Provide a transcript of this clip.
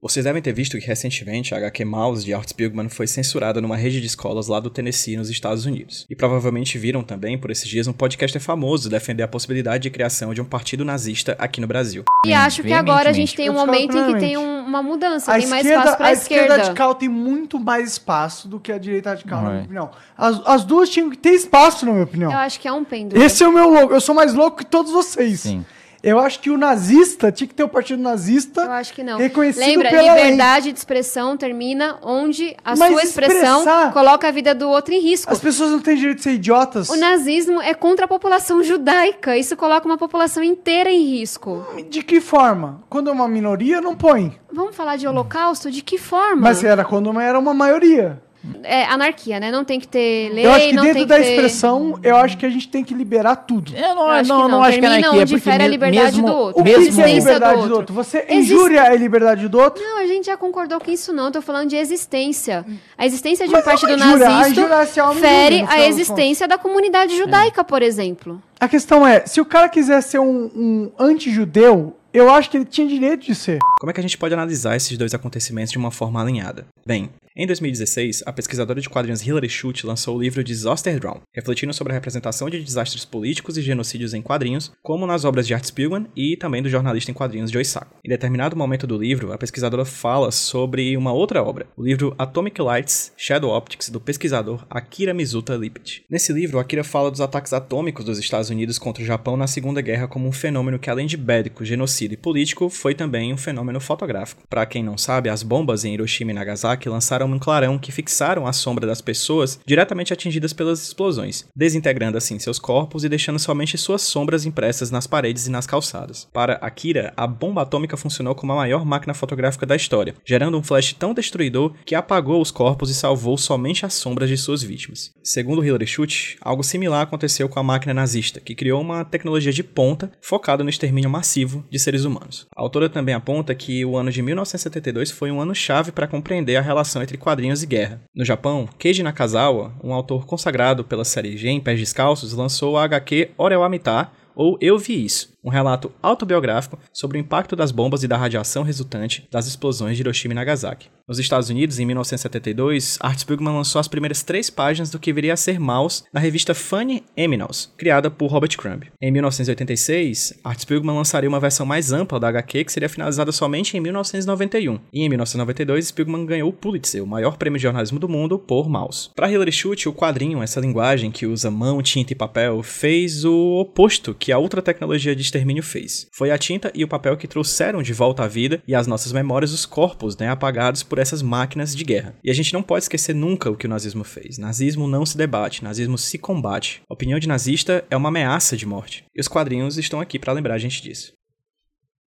Vocês devem ter visto que recentemente a HQ Mouse de Art Spiegelman foi censurada numa rede de escolas lá do Tennessee, nos Estados Unidos. E provavelmente viram também, por esses dias, um podcaster famoso defender a possibilidade de criação de um partido nazista aqui no Brasil. E acho que agora a gente tem um momento em que tem um, uma mudança, a tem mais espaço pra a esquerda. A esquerda radical tem muito mais espaço do que a direita radical, na minha opinião. As, as duas tinham que ter espaço, na minha opinião. Eu acho que é um pêndulo. Esse é o meu louco. Eu sou mais louco que todos vocês. Sim. Eu acho que o nazista tinha que ter o partido nazista. Eu acho que não. Reconhecido Lembra, pela liberdade lei. de expressão termina onde a Mas sua expressão coloca a vida do outro em risco. As pessoas não têm direito de ser idiotas. O nazismo é contra a população judaica. Isso coloca uma população inteira em risco. De que forma? Quando é uma minoria, não põe. Vamos falar de holocausto? De que forma? Mas era quando era uma maioria. É anarquia, né? Não tem que ter lei, eu acho que não dentro tem que da ter... expressão, eu acho que a gente tem que liberar tudo. Eu não, Eu acho não, que não não. acho que é anarquia, onde porque fere a liberdade mesmo, do outro. O que, mesmo, que é a liberdade do do outro. outro? Você Existe- injúria a liberdade do outro? Não, a gente já concordou com isso não. Eu tô falando de existência. A existência de um Mas é uma partido injúria. A nazista se alma fere a existência da comunidade judaica, por exemplo. A questão é, se o cara quiser ser um, um anti-judeu, eu acho que ele tinha direito de ser. Como é que a gente pode analisar esses dois acontecimentos de uma forma alinhada? Bem, em 2016, a pesquisadora de quadrinhos Hilary Schutt lançou o livro Disaster Drawn, refletindo sobre a representação de desastres políticos e genocídios em quadrinhos, como nas obras de Art Spiegelman e também do jornalista em quadrinhos Joe Sacco. Em determinado momento do livro, a pesquisadora fala sobre uma outra obra, o livro Atomic Lights Shadow Optics, do pesquisador Akira Mizuta Lipit. Nesse livro, Akira fala dos ataques atômicos dos Estados Unidos contra o Japão na Segunda Guerra como um fenômeno que, além de bélico, genocida e político, foi também um fenômeno fotográfico. Para quem não sabe, as bombas em Hiroshima e Nagasaki lançaram um clarão que fixaram a sombra das pessoas diretamente atingidas pelas explosões, desintegrando assim seus corpos e deixando somente suas sombras impressas nas paredes e nas calçadas. Para Akira, a bomba atômica funcionou como a maior máquina fotográfica da história, gerando um flash tão destruidor que apagou os corpos e salvou somente as sombras de suas vítimas. Segundo Hilary Schutt, algo similar aconteceu com a máquina nazista, que criou uma tecnologia de ponta focada no extermínio massivo de seres humanos. A autora também aponta que o ano de 1972 foi um ano chave para compreender a relação entre quadrinhos e guerra. No Japão, Keiji Nakazawa, um autor consagrado pela série G em Pés Descalços, lançou a HQ Orel Amita, ou Eu Vi Isso, um relato autobiográfico sobre o impacto das bombas e da radiação resultante das explosões de Hiroshima e Nagasaki. Nos Estados Unidos, em 1972, Art Spiegelman lançou as primeiras três páginas do que viria a ser Mouse na revista Funny Eminals, criada por Robert Crumb. Em 1986, Art Spiegelman lançaria uma versão mais ampla da HQ que seria finalizada somente em 1991. E em 1992, Spiegelman ganhou o Pulitzer, o maior prêmio de jornalismo do mundo, por Mouse. Para Hilary Schutt, o quadrinho, essa linguagem que usa mão, tinta e papel, fez o oposto que a outra tecnologia de extermínio fez. Foi a tinta e o papel que trouxeram de volta à vida e às nossas memórias os corpos, né, apagados por essas máquinas de guerra. E a gente não pode esquecer nunca o que o nazismo fez. Nazismo não se debate, nazismo se combate. A opinião de nazista é uma ameaça de morte. E os quadrinhos estão aqui para lembrar a gente disso.